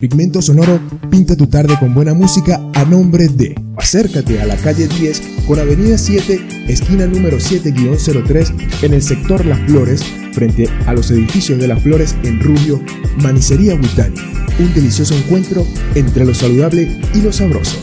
Pigmento Sonoro pinta tu tarde con buena música a nombre de. Acércate a la calle 10 con Avenida 7, esquina número 7-03 en el sector Las Flores, frente a los edificios de Las Flores en Rubio, Manicería Butani. Un delicioso encuentro entre lo saludable y lo sabroso.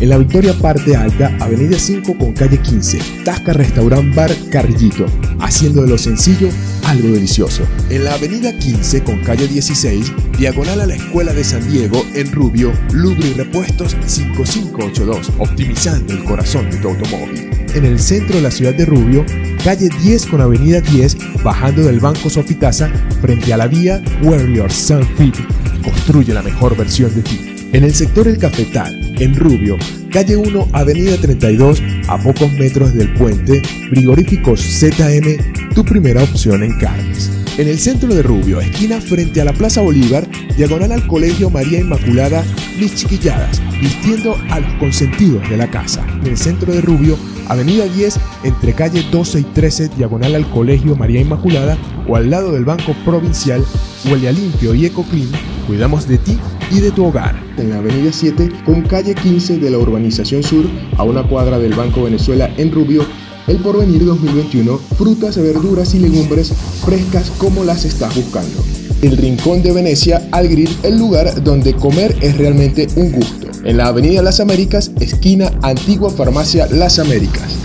En la Victoria Parte Alta, Avenida 5 con calle 15, Tasca Restaurant Bar Carrillito, haciendo de lo sencillo algo delicioso. En la Avenida 15 con calle 16, diagonal a la Escuela de San Diego, en Rubio, Lubri Repuestos 5582, optimizando el corazón de tu automóvil. En el centro de la ciudad de Rubio, calle 10 con avenida 10, bajando del Banco Sofitasa, frente a la vía Warrior Sun Fit, construye la mejor versión de ti. En el sector El Cafetal, en Rubio, calle 1, avenida 32, a pocos metros del puente, frigoríficos ZM, tu primera opción en carnes. En el centro de Rubio, esquina frente a la Plaza Bolívar, diagonal al Colegio María Inmaculada, mis chiquilladas, vistiendo a los consentidos de la casa. En el centro de Rubio, avenida 10, entre calle 12 y 13, diagonal al Colegio María Inmaculada, o al lado del Banco Provincial, huele a limpio y ecoclean, cuidamos de ti y de tu hogar. En la avenida 7 con calle 15 de la urbanización sur a una cuadra del Banco Venezuela en Rubio, el Porvenir 2021, frutas, verduras y legumbres frescas como las estás buscando. El Rincón de Venecia al Grill, el lugar donde comer es realmente un gusto. En la avenida Las Américas, esquina Antigua Farmacia Las Américas.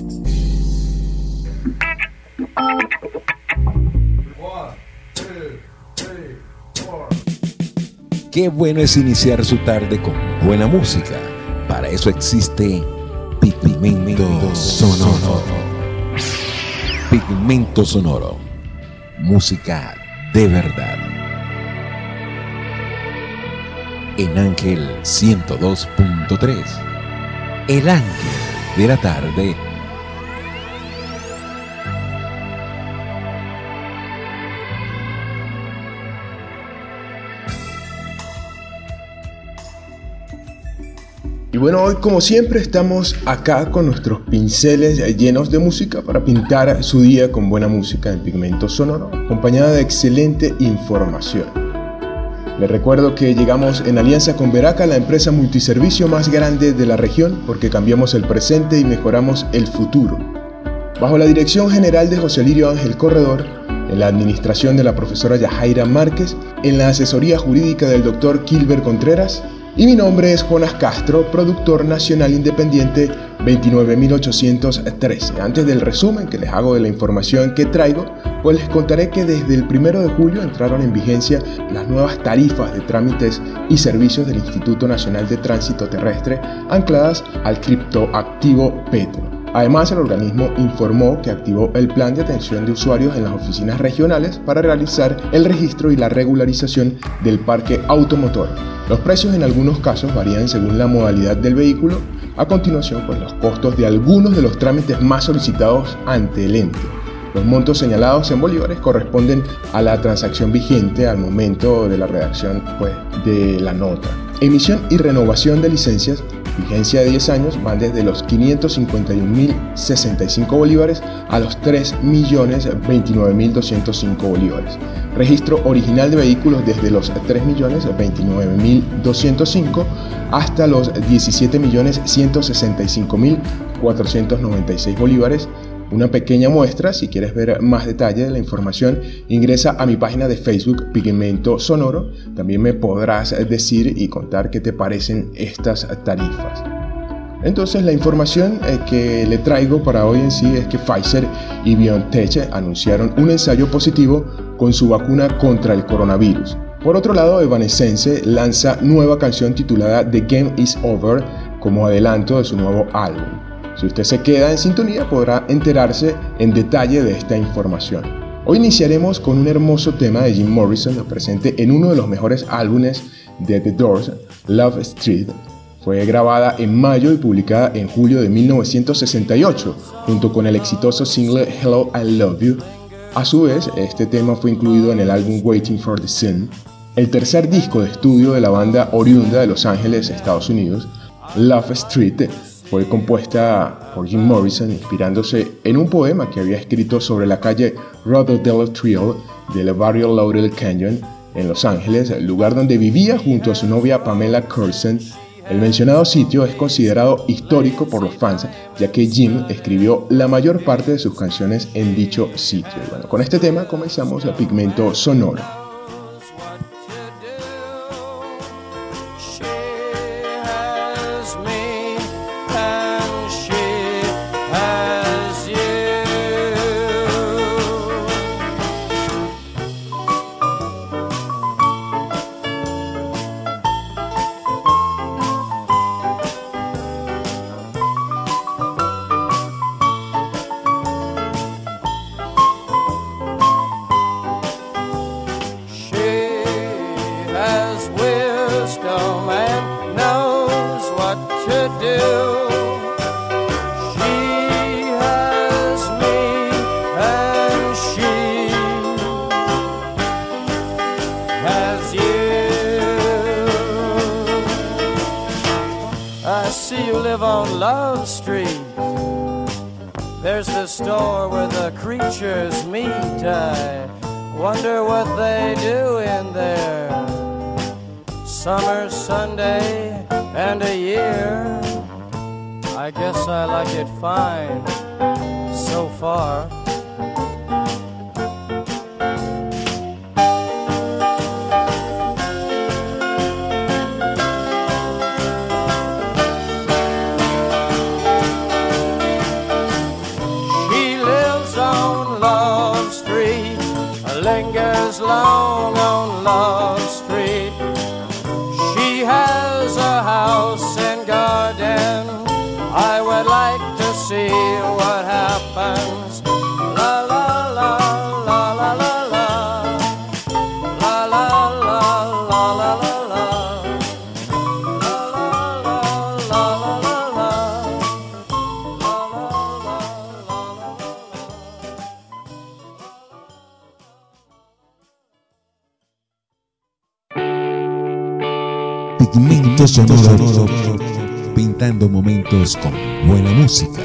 Qué bueno es iniciar su tarde con buena música. Para eso existe Pigmento Sonoro. Pigmento Sonoro. Música de verdad. En Ángel 102.3. El Ángel de la tarde Y bueno, hoy como siempre estamos acá con nuestros pinceles llenos de música para pintar su día con buena música en pigmento sonoro, acompañada de excelente información. Les recuerdo que llegamos en alianza con Veraca, la empresa multiservicio más grande de la región, porque cambiamos el presente y mejoramos el futuro. Bajo la dirección general de José Lirio Ángel Corredor, en la administración de la profesora Yajaira Márquez, en la asesoría jurídica del doctor Kilber Contreras, y mi nombre es Jonas Castro, productor nacional independiente 29813. Antes del resumen que les hago de la información que traigo, pues les contaré que desde el 1 de julio entraron en vigencia las nuevas tarifas de trámites y servicios del Instituto Nacional de Tránsito Terrestre ancladas al criptoactivo Petro. Además, el organismo informó que activó el plan de atención de usuarios en las oficinas regionales para realizar el registro y la regularización del parque automotor. Los precios en algunos casos varían según la modalidad del vehículo. A continuación, pues los costos de algunos de los trámites más solicitados ante el ente. Los montos señalados en bolívares corresponden a la transacción vigente al momento de la redacción pues, de la nota. Emisión y renovación de licencias vigencia de 10 años van desde los 551.065 bolívares a los 3.029.205 bolívares. Registro original de vehículos desde los 3.029.205 hasta los 17.165.496 bolívares una pequeña muestra. Si quieres ver más detalle de la información, ingresa a mi página de Facebook Pigmento Sonoro. También me podrás decir y contar qué te parecen estas tarifas. Entonces la información eh, que le traigo para hoy en sí es que Pfizer y BioNTech anunciaron un ensayo positivo con su vacuna contra el coronavirus. Por otro lado, Evanescence lanza nueva canción titulada The Game Is Over como adelanto de su nuevo álbum. Si usted se queda en sintonía podrá enterarse en detalle de esta información. Hoy iniciaremos con un hermoso tema de Jim Morrison presente en uno de los mejores álbumes de The Doors, Love Street. Fue grabada en mayo y publicada en julio de 1968, junto con el exitoso single Hello I Love You. A su vez, este tema fue incluido en el álbum Waiting for the Sun, el tercer disco de estudio de la banda oriunda de Los Ángeles, Estados Unidos. Love Street fue compuesta por Jim Morrison inspirándose en un poema que había escrito sobre la calle Rhododendron Trail del barrio Laurel Canyon en Los Ángeles, el lugar donde vivía junto a su novia Pamela Curson. El mencionado sitio es considerado histórico por los fans, ya que Jim escribió la mayor parte de sus canciones en dicho sitio. bueno, con este tema comenzamos el pigmento sonoro. on Love Street. There's the store where the creatures meet. I wonder what they do in there. Summer Sunday and a year. I guess I like it fine so far. Pintando momentos con buena música.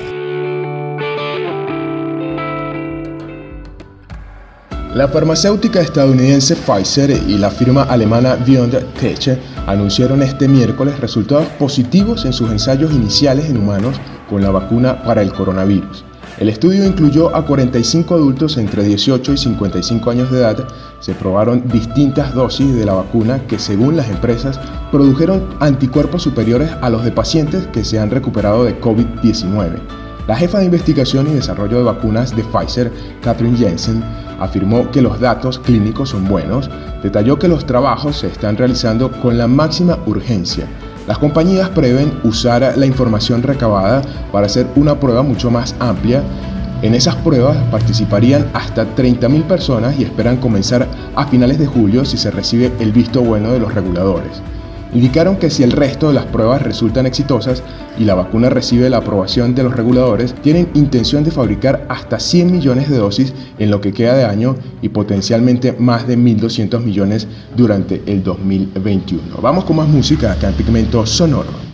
La farmacéutica estadounidense Pfizer y la firma alemana BioNTech anunciaron este miércoles resultados positivos en sus ensayos iniciales en humanos con la vacuna para el coronavirus. El estudio incluyó a 45 adultos entre 18 y 55 años de edad. Se probaron distintas dosis de la vacuna que según las empresas produjeron anticuerpos superiores a los de pacientes que se han recuperado de COVID-19. La jefa de investigación y desarrollo de vacunas de Pfizer, Catherine Jensen, afirmó que los datos clínicos son buenos, detalló que los trabajos se están realizando con la máxima urgencia las compañías prevén usar la información recabada para hacer una prueba mucho más amplia. En esas pruebas participarían hasta 30.000 personas y esperan comenzar a finales de julio si se recibe el visto bueno de los reguladores indicaron que si el resto de las pruebas resultan exitosas y la vacuna recibe la aprobación de los reguladores, tienen intención de fabricar hasta 100 millones de dosis en lo que queda de año y potencialmente más de 1.200 millones durante el 2021. Vamos con más música acá en Pigmento Sonoro.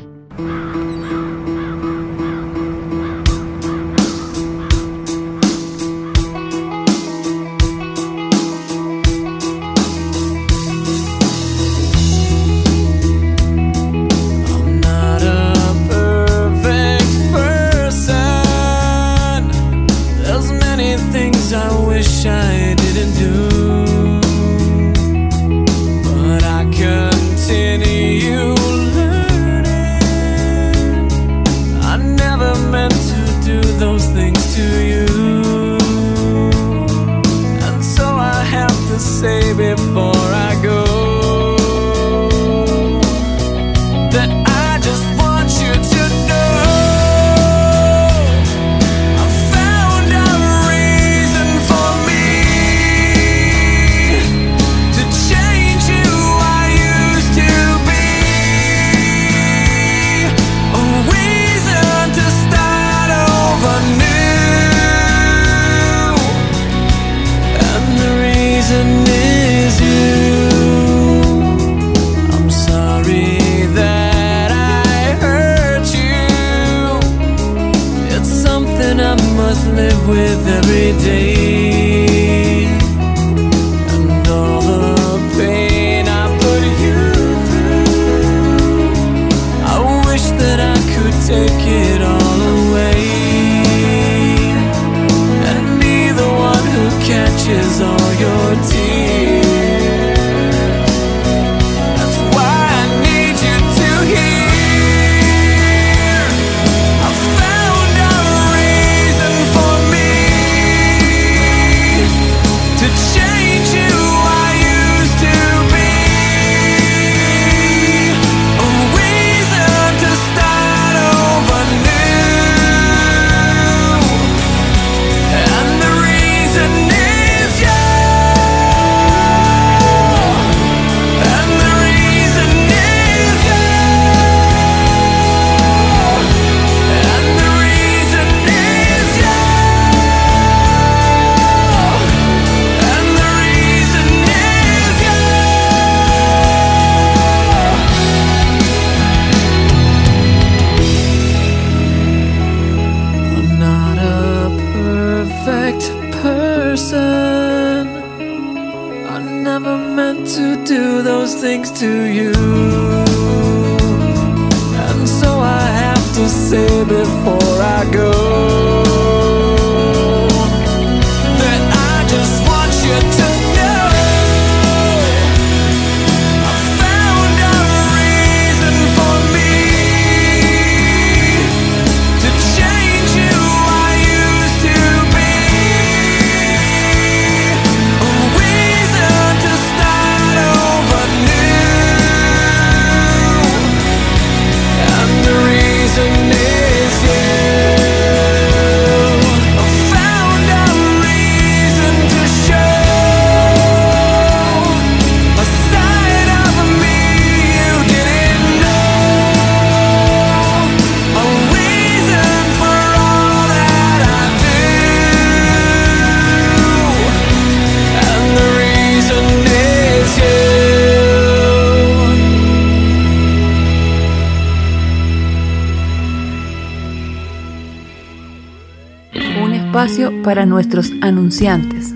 Para nuestros anunciantes.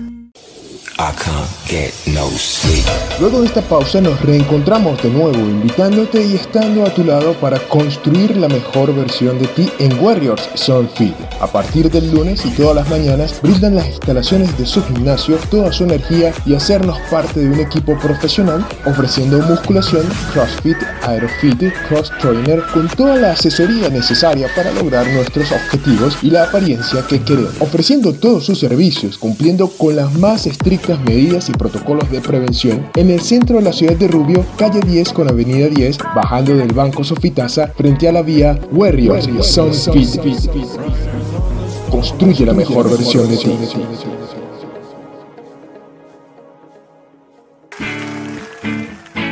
Luego de esta pausa nos reencontramos de nuevo invitándote y estando a tu lado para construir la mejor versión de ti en Warriors Soul Fit. A partir del lunes y todas las mañanas brindan las instalaciones de su gimnasio toda su energía y hacernos parte de un equipo profesional ofreciendo musculación, CrossFit, Aerofit, Cross Trainer con toda la asesoría necesaria para lograr nuestros objetivos y la apariencia que queremos, ofreciendo todos sus servicios cumpliendo con las más estrictas medidas y protocolos de prevención en el centro de la ciudad de Rubio, calle 10 con avenida 10, bajando del Banco Sofitasa frente a la vía Warriors Sunfit. Construye la mejor versión de ti.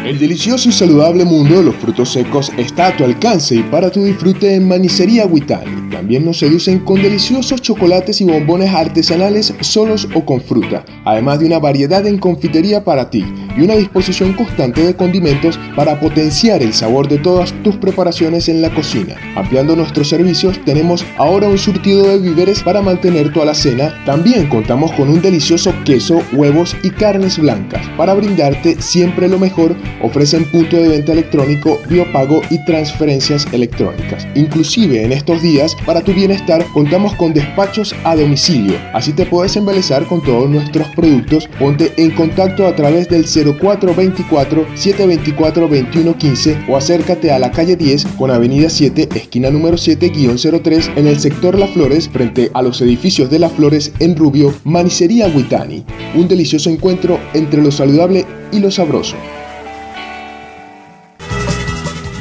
El delicioso y saludable mundo de los frutos secos está a tu alcance y para tu disfrute en Manicería Huitani. También nos seducen con deliciosos chocolates y bombones artesanales solos o con fruta, además de una variedad en confitería para ti y una disposición constante de condimentos para potenciar el sabor de todas tus preparaciones en la cocina. Ampliando nuestros servicios, tenemos ahora un surtido de víveres para mantener tu alacena. También contamos con un delicioso queso, huevos y carnes blancas para brindarte siempre lo mejor ofrecen punto de venta electrónico, biopago y transferencias electrónicas. Inclusive en estos días, para tu bienestar, contamos con despachos a domicilio. Así te puedes embelezar con todos nuestros productos. Ponte en contacto a través del 0424-724-2115 o acércate a la calle 10 con avenida 7, esquina número 7-03 en el sector Las Flores frente a los edificios de Las Flores en Rubio, Manicería Huitani. Un delicioso encuentro entre lo saludable y lo sabroso.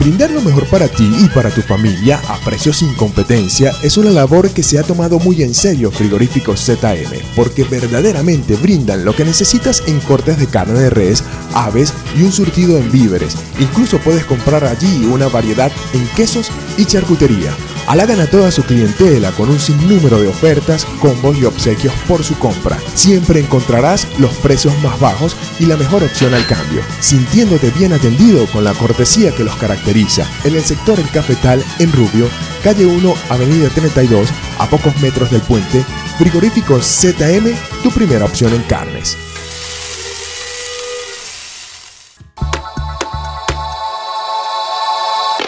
Brindar lo mejor para ti y para tu familia a precios sin competencia es una labor que se ha tomado muy en serio Frigoríficos ZM, porque verdaderamente brindan lo que necesitas en cortes de carne de res, aves y un surtido en víveres. Incluso puedes comprar allí una variedad en quesos y charcutería. Halagan a toda su clientela con un sinnúmero de ofertas, combos y obsequios por su compra. Siempre encontrarás los precios más bajos y la mejor opción al cambio, sintiéndote bien atendido con la cortesía que los caracteriza. En el sector El Cafetal, en Rubio, calle 1, avenida 32, a pocos metros del puente, Frigoríficos ZM, tu primera opción en carnes.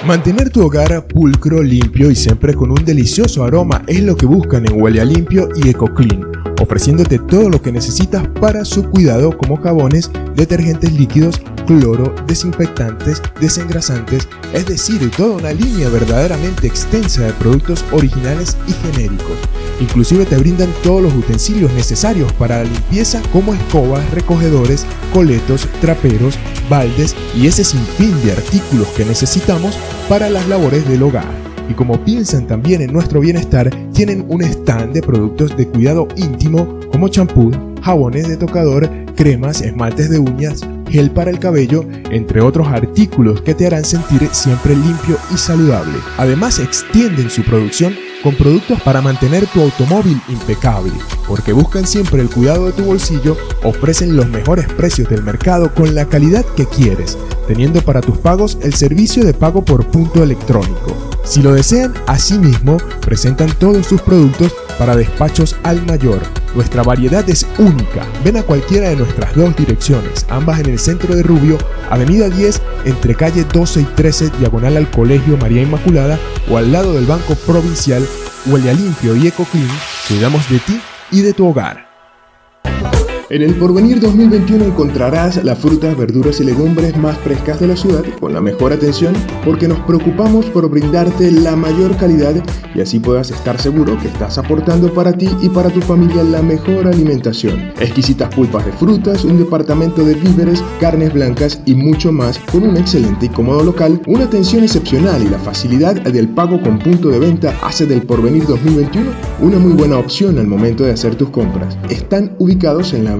Mantener tu hogar pulcro, limpio y siempre con un delicioso aroma es lo que buscan en Huele a Limpio y EcoClean, ofreciéndote todo lo que necesitas para su cuidado como jabones, detergentes líquidos, cloro, desinfectantes, desengrasantes, es decir, toda una línea verdaderamente extensa de productos originales y genéricos. Inclusive te brindan todos los utensilios necesarios para la limpieza como escobas, recogedores, coletos, traperos, baldes y ese sinfín de artículos que necesitamos para las labores del hogar. Y como piensan también en nuestro bienestar, tienen un stand de productos de cuidado íntimo como champú, jabones de tocador, cremas, esmaltes de uñas, gel para el cabello, entre otros artículos que te harán sentir siempre limpio y saludable. Además extienden su producción con productos para mantener tu automóvil impecable, porque buscan siempre el cuidado de tu bolsillo, ofrecen los mejores precios del mercado con la calidad que quieres, teniendo para tus pagos el servicio de pago por punto electrónico. Si lo desean, asimismo, presentan todos sus productos para despachos al mayor Nuestra variedad es única. Ven a cualquiera de nuestras dos direcciones, ambas en el centro de Rubio, Avenida 10, entre calle 12 y 13, diagonal al Colegio María Inmaculada, o al lado del Banco Provincial, Huele a Limpio y Eco Clean. Cuidamos de ti y de tu hogar. En el Porvenir 2021 encontrarás las frutas, verduras y legumbres más frescas de la ciudad con la mejor atención porque nos preocupamos por brindarte la mayor calidad y así puedas estar seguro que estás aportando para ti y para tu familia la mejor alimentación. Exquisitas pulpas de frutas, un departamento de víveres, carnes blancas y mucho más con un excelente y cómodo local, una atención excepcional y la facilidad del pago con punto de venta hace del Porvenir 2021 una muy buena opción al momento de hacer tus compras. Están ubicados en la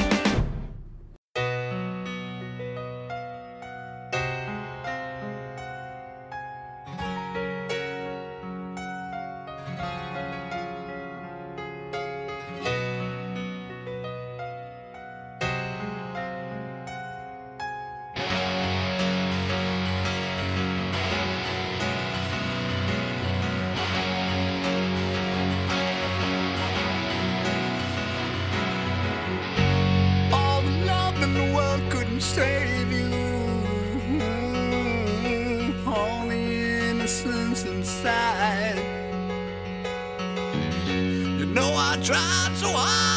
inside. You know I tried so hard.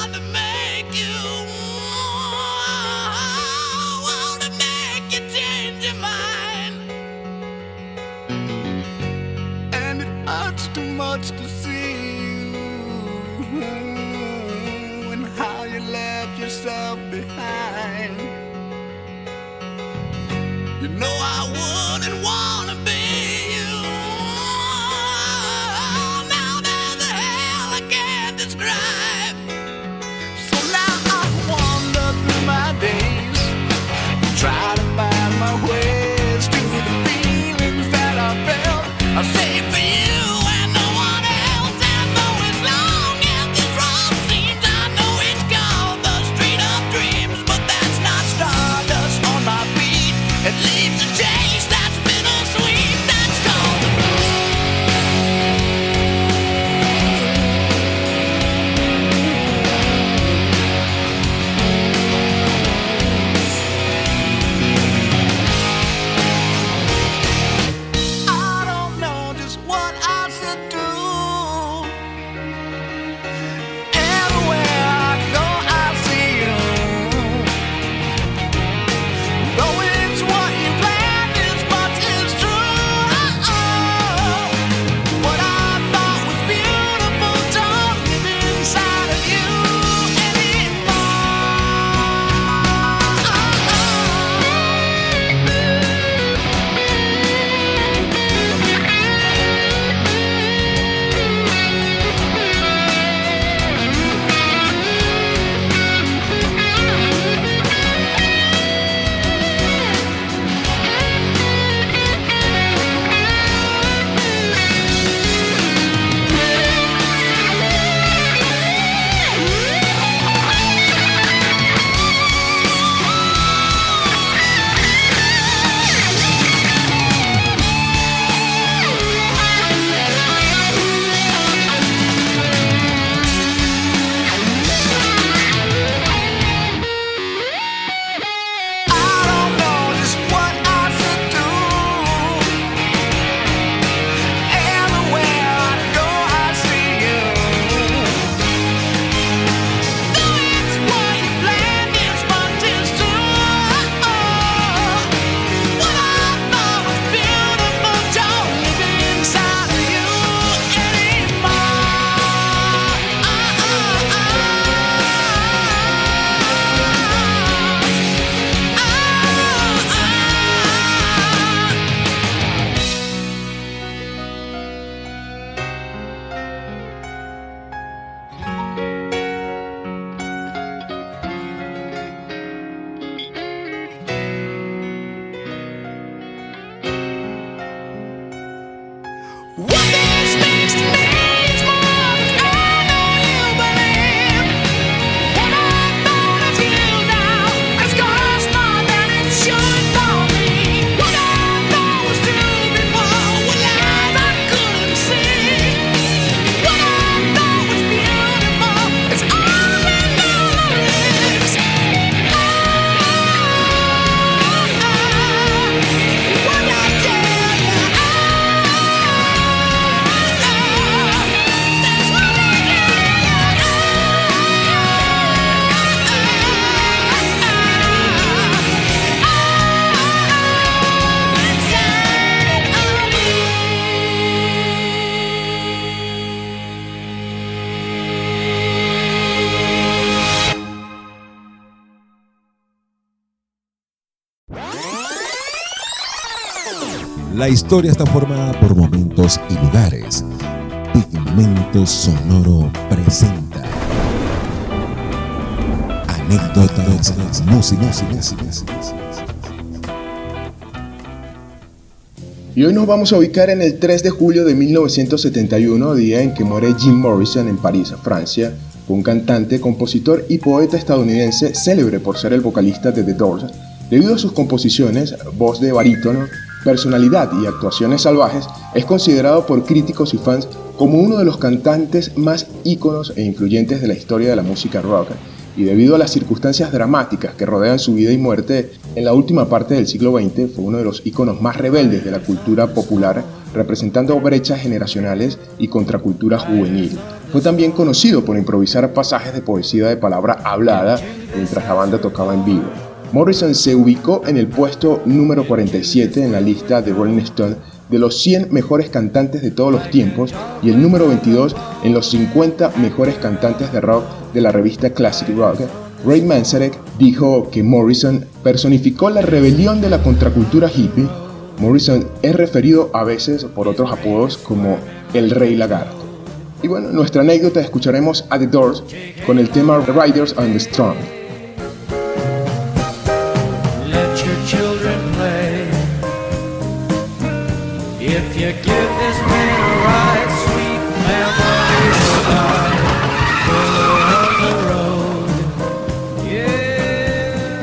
La historia está formada por momentos y lugares. Pigmento Sonoro presenta anécdotas, música, Y hoy nos vamos a ubicar en el 3 de julio de 1971, día en que muere Jim Morrison en París, Francia. Fue un cantante, compositor y poeta estadounidense célebre por ser el vocalista de The Doors. Debido a sus composiciones, voz de barítono, personalidad y actuaciones salvajes, es considerado por críticos y fans como uno de los cantantes más íconos e influyentes de la historia de la música rock, y debido a las circunstancias dramáticas que rodean su vida y muerte, en la última parte del siglo XX fue uno de los íconos más rebeldes de la cultura popular, representando brechas generacionales y contracultura juvenil. Fue también conocido por improvisar pasajes de poesía de palabra hablada mientras la banda tocaba en vivo. Morrison se ubicó en el puesto número 47 en la lista de Rolling Stone de los 100 mejores cantantes de todos los tiempos y el número 22 en los 50 mejores cantantes de rock de la revista Classic Rock. Ray Manzarek dijo que Morrison personificó la rebelión de la contracultura hippie. Morrison es referido a veces por otros apodos como el Rey Lagarto. Y bueno, en nuestra anécdota escucharemos a The Doors con el tema Riders on the Strong. If you give this man a ride, sweet memories die. Further on the road, yeah.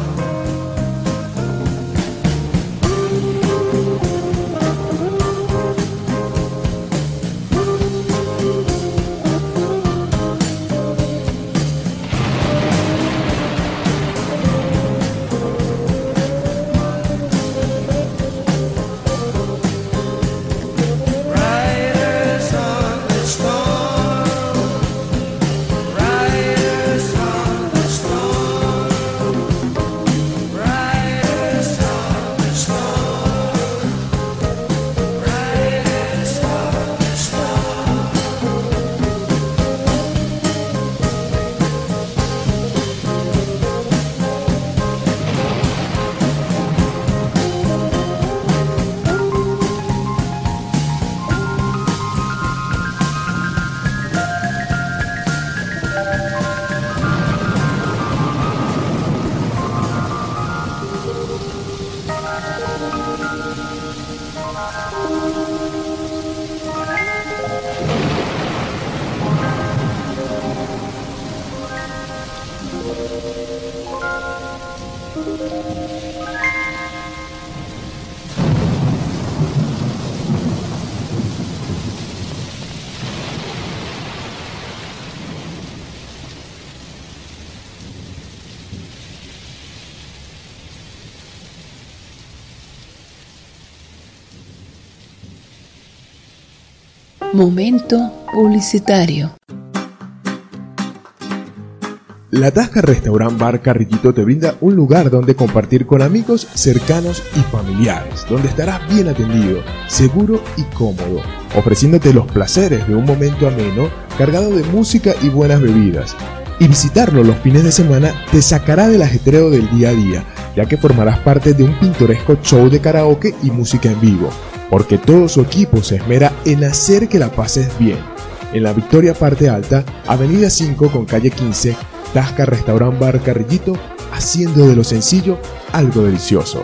Momento publicitario. La Tasca Restaurant Bar Carrillito te brinda un lugar donde compartir con amigos cercanos y familiares, donde estarás bien atendido, seguro y cómodo, ofreciéndote los placeres de un momento ameno cargado de música y buenas bebidas. Y visitarlo los fines de semana te sacará del ajetreo del día a día, ya que formarás parte de un pintoresco show de karaoke y música en vivo, porque todo su equipo se esmera en hacer que la pases bien. En la Victoria Parte Alta, Avenida 5 con calle 15, Tasca Restaurant Bar Carrillito, haciendo de lo sencillo algo delicioso.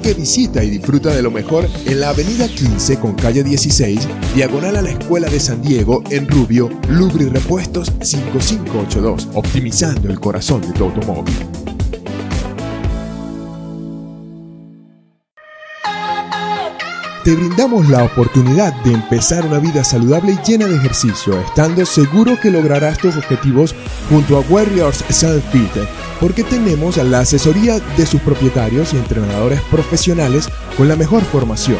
que visita y disfruta de lo mejor en la avenida 15 con calle 16, diagonal a la Escuela de San Diego, en Rubio, Lubri Repuestos 5582, optimizando el corazón de tu automóvil. Te brindamos la oportunidad de empezar una vida saludable y llena de ejercicio, estando seguro que lograrás tus objetivos junto a Warriors Self Fit, porque tenemos la asesoría de sus propietarios y entrenadores profesionales con la mejor formación,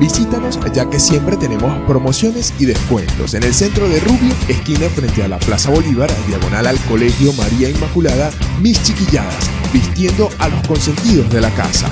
Visítanos ya que siempre tenemos promociones y descuentos en el centro de Rubio, esquina frente a la Plaza Bolívar, diagonal al Colegio María Inmaculada, Mis Chiquilladas, vistiendo a los consentidos de la casa.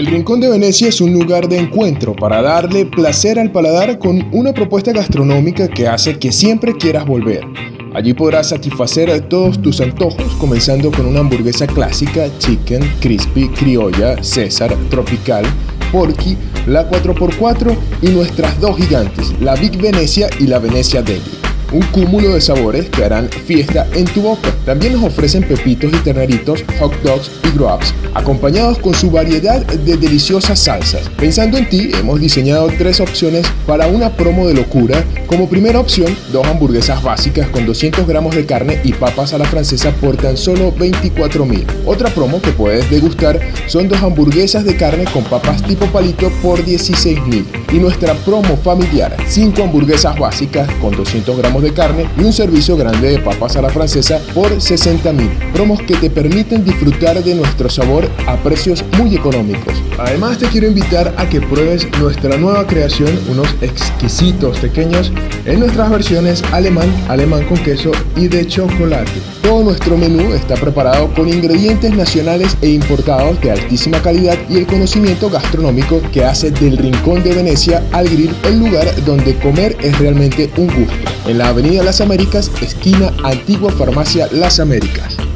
El Rincón de Venecia es un lugar de encuentro para darle placer al paladar con una propuesta gastronómica que hace que siempre quieras volver. Allí podrás satisfacer todos tus antojos, comenzando con una hamburguesa clásica, chicken, crispy, criolla, César, tropical, porky, la 4x4 y nuestras dos gigantes, la Big Venecia y la Venecia Deli un cúmulo de sabores que harán fiesta en tu boca. También nos ofrecen pepitos y terneritos, hot dogs y grubs, acompañados con su variedad de deliciosas salsas. Pensando en ti, hemos diseñado tres opciones para una promo de locura. Como primera opción, dos hamburguesas básicas con 200 gramos de carne y papas a la francesa por tan solo 24 mil. Otra promo que puedes degustar son dos hamburguesas de carne con papas tipo palito por 16 mil. Y nuestra promo familiar, 5 hamburguesas básicas con 200 gramos de carne y un servicio grande de papas a la francesa por 60 mil. Promos que te permiten disfrutar de nuestro sabor a precios muy económicos. Además te quiero invitar a que pruebes nuestra nueva creación, unos exquisitos pequeños en nuestras versiones alemán, alemán con queso y de chocolate. Todo nuestro menú está preparado con ingredientes nacionales e importados de altísima calidad y el conocimiento gastronómico que hace del Rincón de Venecia al Grill el lugar donde comer es realmente un gusto. En la Avenida Las Américas, esquina Antigua Farmacia Las Américas.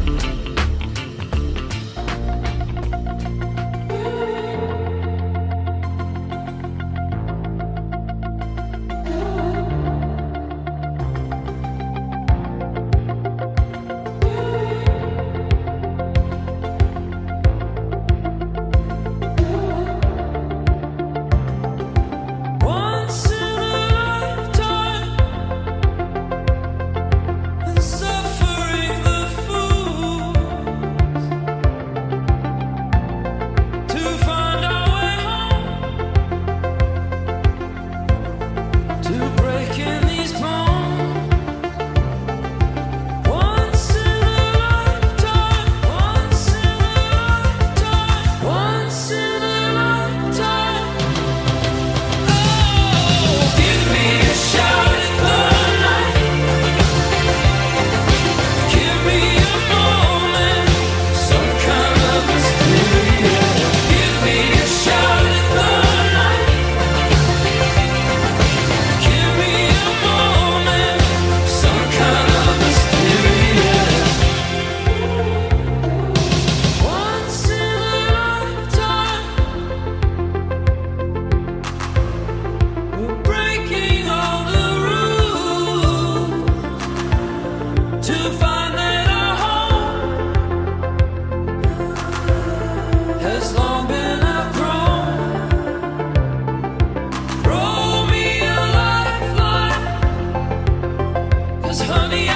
Honey,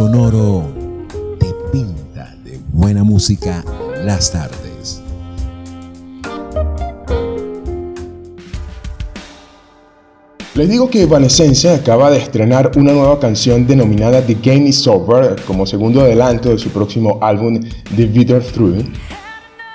Sonoro te pinta de buena música las tardes. Les digo que Evanescence acaba de estrenar una nueva canción denominada The Game is Over como segundo adelanto de su próximo álbum The Bitter Through,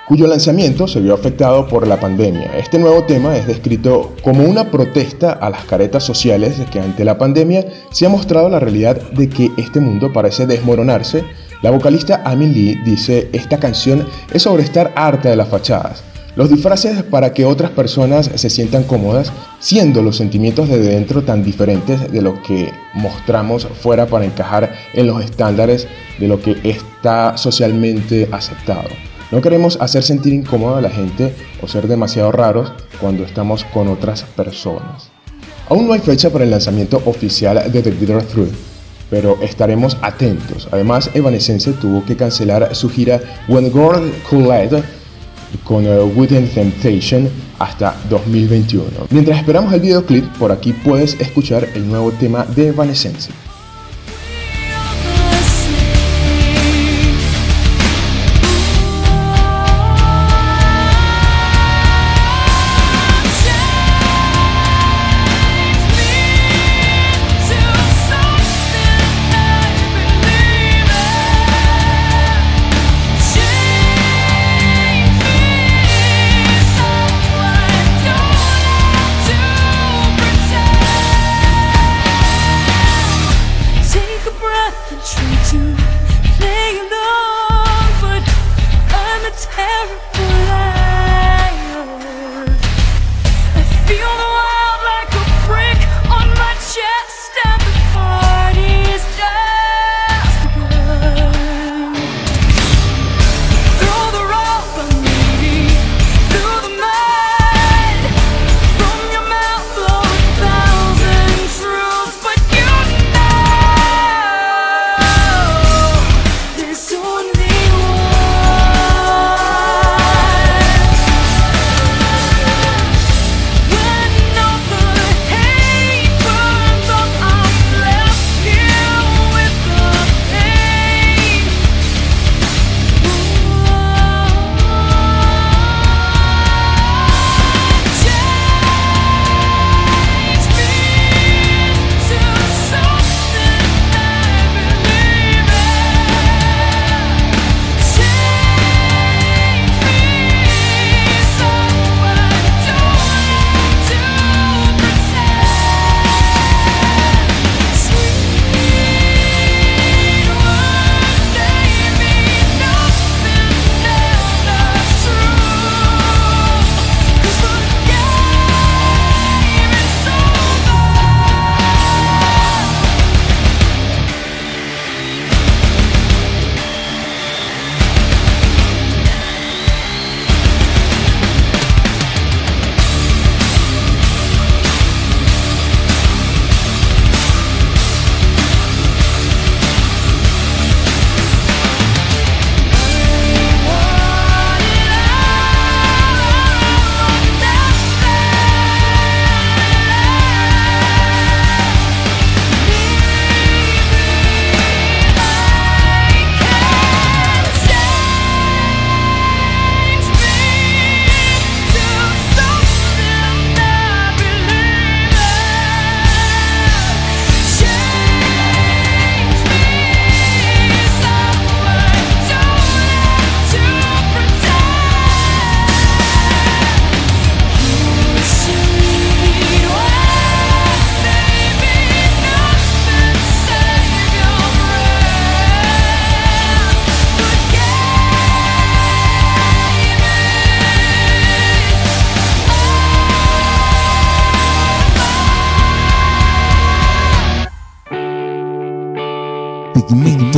cuyo lanzamiento se vio afectado por la pandemia. Este nuevo tema es descrito como una protesta a las caretas sociales que ante la pandemia se ha mostrado la realidad de que este mundo parece desmoronarse. La vocalista Amin Lee dice, esta canción es sobre estar harta de las fachadas los disfraces para que otras personas se sientan cómodas, siendo los sentimientos de dentro tan diferentes de lo que mostramos fuera para encajar en los estándares de lo que está socialmente aceptado. No queremos hacer sentir incómoda a la gente o ser demasiado raros cuando estamos con otras personas. Aún no hay fecha para el lanzamiento oficial de The Bitter Through, pero estaremos atentos. Además, Evanescence tuvo que cancelar su gira When God Collide con uh, Within Temptation hasta 2021. Mientras esperamos el videoclip, por aquí puedes escuchar el nuevo tema de Evanescence.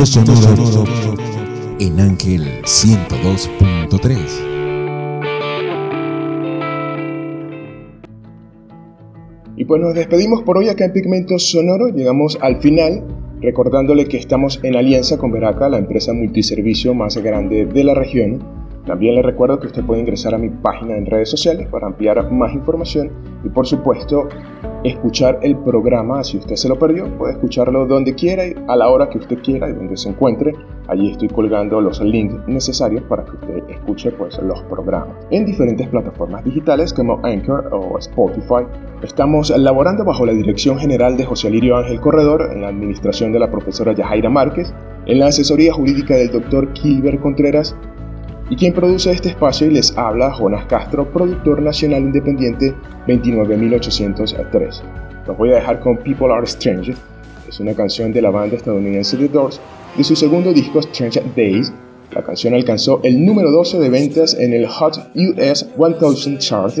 Sonoro en Ángel 102.3. Y pues nos despedimos por hoy acá en Pigmento Sonoro. Llegamos al final, recordándole que estamos en alianza con Veraca, la empresa multiservicio más grande de la región. También le recuerdo que usted puede ingresar a mi página en redes sociales para ampliar más información y por supuesto escuchar el programa. Si usted se lo perdió, puede escucharlo donde quiera y a la hora que usted quiera y donde se encuentre. Allí estoy colgando los links necesarios para que usted escuche pues, los programas en diferentes plataformas digitales como Anchor o Spotify. Estamos laborando bajo la dirección general de José Lirio Ángel Corredor, en la administración de la profesora Yajaira Márquez, en la asesoría jurídica del doctor Kilber Contreras y quien produce este espacio y les habla Jonas Castro, productor nacional independiente 29803. Los voy a dejar con People Are Strange, es una canción de la banda estadounidense The Doors de su segundo disco Strange Days. La canción alcanzó el número 12 de ventas en el Hot US 1000 Chart.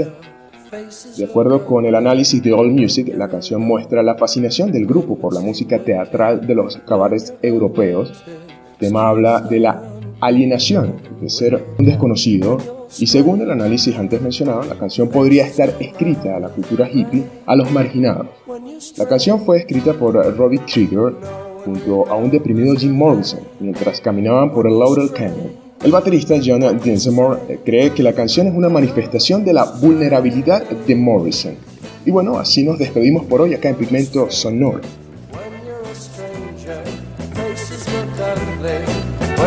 De acuerdo con el análisis de All Music, la canción muestra la fascinación del grupo por la música teatral de los cabarets europeos. El tema habla de la alienación de ser un desconocido y según el análisis antes mencionado, la canción podría estar escrita a la cultura hippie, a los marginados. La canción fue escrita por Robbie Trigger junto a un deprimido Jim Morrison mientras caminaban por el Laurel Canyon. El baterista John Dinsmore eh, cree que la canción es una manifestación de la vulnerabilidad de Morrison. Y bueno, así nos despedimos por hoy acá en Pigmento Sonoro.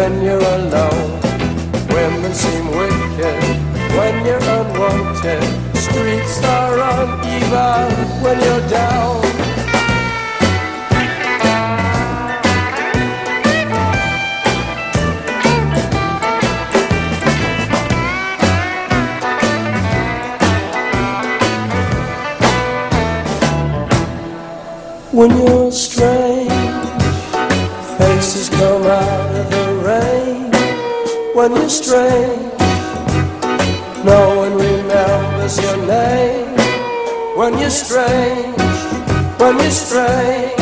When you're alone. Women seem wicked when you're unwanted. Streets are uneven when you're down. When you're when you're strange. When you're strange.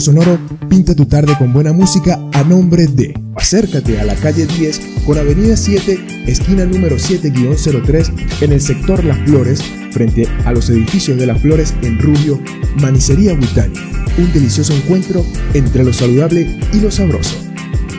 Sonoro pinta tu tarde con buena música a nombre de. Acércate a la calle 10 con Avenida 7, esquina número 7-03 en el sector Las Flores, frente a los edificios de Las Flores en Rubio, Manicería Butani. Un delicioso encuentro entre lo saludable y lo sabroso.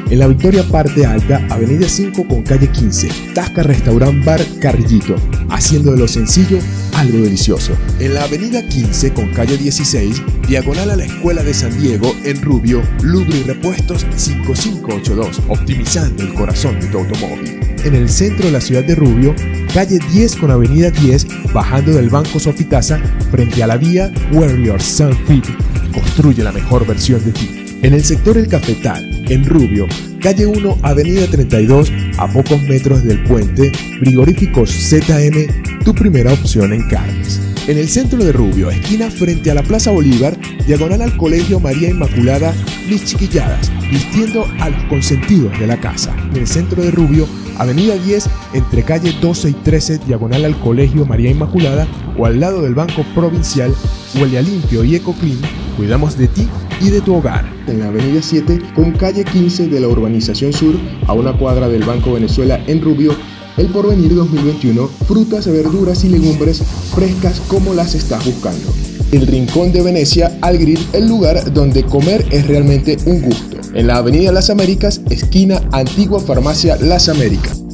En la Victoria Parte Alta, Avenida 5 con calle 15, Tasca Restaurant Bar Carrillito, haciendo de lo sencillo algo delicioso. En la Avenida 15 con calle 16, diagonal a la Escuela de San Diego, en Rubio, Lubri Repuestos 5582, optimizando el corazón de tu automóvil. En el centro de la ciudad de Rubio, calle 10 con avenida 10, bajando del Banco Sofitasa, frente a la vía Warrior Sun Fit. Construye la mejor versión de ti. En el sector El Cafetal, en Rubio, calle 1, avenida 32, a pocos metros del puente, frigoríficos ZM, tu primera opción en carnes. En el centro de Rubio, esquina frente a la Plaza Bolívar, diagonal al Colegio María Inmaculada, mis chiquilladas, vistiendo a los consentidos de la casa. En el centro de Rubio, avenida 10, entre calle 12 y 13, diagonal al Colegio María Inmaculada, o al lado del Banco Provincial, huele a limpio y eco clean, cuidamos de ti y de tu hogar. En la avenida 7 con calle 15 de la urbanización sur a una cuadra del Banco Venezuela en Rubio, el Porvenir 2021, frutas, verduras y legumbres frescas como las estás buscando. El Rincón de Venecia al Grill, el lugar donde comer es realmente un gusto. En la Avenida Las Américas, esquina Antigua Farmacia Las Américas.